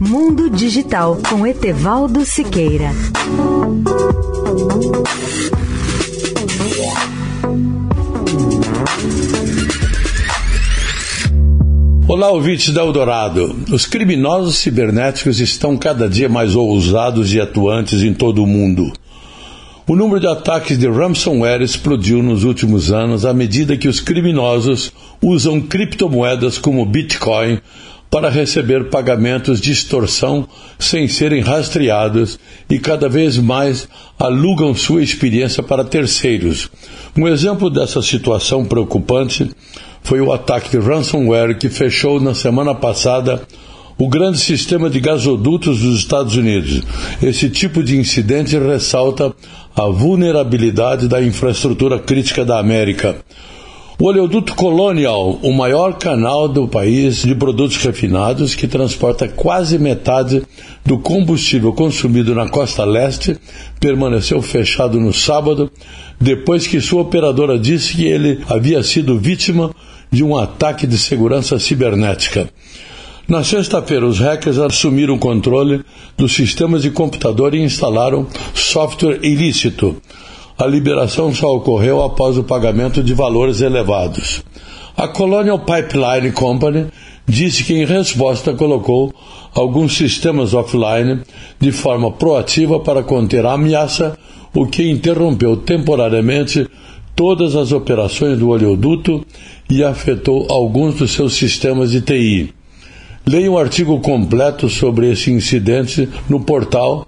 Mundo Digital com Etevaldo Siqueira. Olá, ouvintes da Eldorado. Os criminosos cibernéticos estão cada dia mais ousados e atuantes em todo o mundo. O número de ataques de ransomware explodiu nos últimos anos à medida que os criminosos usam criptomoedas como Bitcoin para receber pagamentos de extorsão sem serem rastreados e cada vez mais alugam sua experiência para terceiros. Um exemplo dessa situação preocupante foi o ataque de ransomware que fechou na semana passada o grande sistema de gasodutos dos Estados Unidos. Esse tipo de incidente ressalta a vulnerabilidade da infraestrutura crítica da América. O oleoduto Colonial, o maior canal do país de produtos refinados, que transporta quase metade do combustível consumido na costa leste, permaneceu fechado no sábado, depois que sua operadora disse que ele havia sido vítima de um ataque de segurança cibernética. Na sexta-feira, os hackers assumiram o controle dos sistemas de computador e instalaram software ilícito. A liberação só ocorreu após o pagamento de valores elevados. A Colonial Pipeline Company disse que, em resposta, colocou alguns sistemas offline de forma proativa para conter a ameaça, o que interrompeu temporariamente todas as operações do oleoduto e afetou alguns dos seus sistemas de TI. Leia um artigo completo sobre esse incidente no portal